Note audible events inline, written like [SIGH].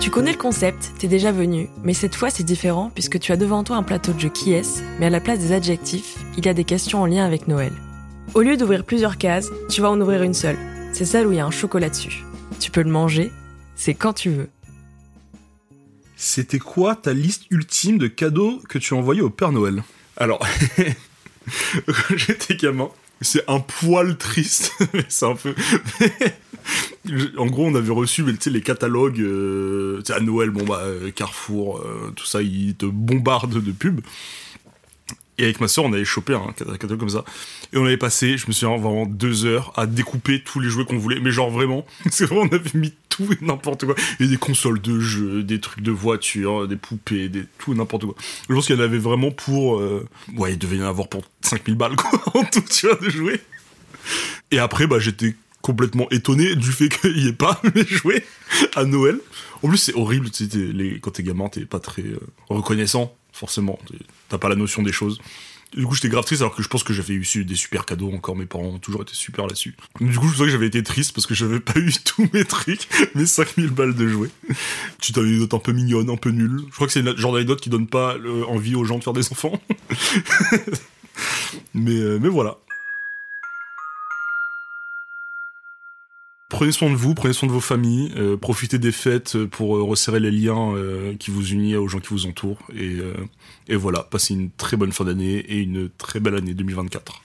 Tu connais le concept, t'es déjà venu, mais cette fois c'est différent puisque tu as devant toi un plateau de jeu qui est, mais à la place des adjectifs, il y a des questions en lien avec Noël. Au lieu d'ouvrir plusieurs cases, tu vas en ouvrir une seule. C'est celle où il y a un chocolat dessus. Tu peux le manger, c'est quand tu veux. C'était quoi ta liste ultime de cadeaux que tu as envoyés au Père Noël? Alors, [LAUGHS] quand j'étais gamin, c'est un poil triste, [LAUGHS] mais c'est un peu... [LAUGHS] en gros, on avait reçu les catalogues euh, à Noël, bon bah euh, Carrefour, euh, tout ça, ils te bombardent de pubs. Et avec ma soeur, on avait chopé un catalogue comme ça. Et on avait passé, je me souviens, vraiment deux heures à découper tous les jouets qu'on voulait. Mais genre vraiment, [LAUGHS] c'est vraiment, on avait mis tout et n'importe quoi. Et des consoles de jeux, des trucs de voiture, des poupées, des tout n'importe quoi. Je pense qu'il y en avait vraiment pour... Ouais, il devait y en avoir pour 5000 balles, quoi, [LAUGHS] en tout, tu vois, de jouets. Et après, bah, j'étais complètement étonné du fait qu'il [LAUGHS] n'y ait pas [LAUGHS] mes jouets à Noël. En plus, c'est horrible, tu sais, les, quand t'es gamin, t'es pas très euh, reconnaissant, forcément. T'as pas la notion des choses. Du coup, j'étais grave triste alors que je pense que j'avais eu des super cadeaux encore. Mes parents ont toujours été super là-dessus. Du coup, je sais que j'avais été triste parce que j'avais pas eu [LAUGHS] tous mes trucs, mes 5000 balles de jouets. Tu t'as une note un peu mignonne, un peu nulle. Je crois que c'est le genre d'anecdote qui donne pas euh, envie aux gens de faire des enfants. mais, euh, mais voilà. Prenez soin de vous, prenez soin de vos familles, euh, profitez des fêtes pour euh, resserrer les liens euh, qui vous unissent aux gens qui vous entourent. Et, et voilà, passez une très bonne fin d'année et une très belle année 2024.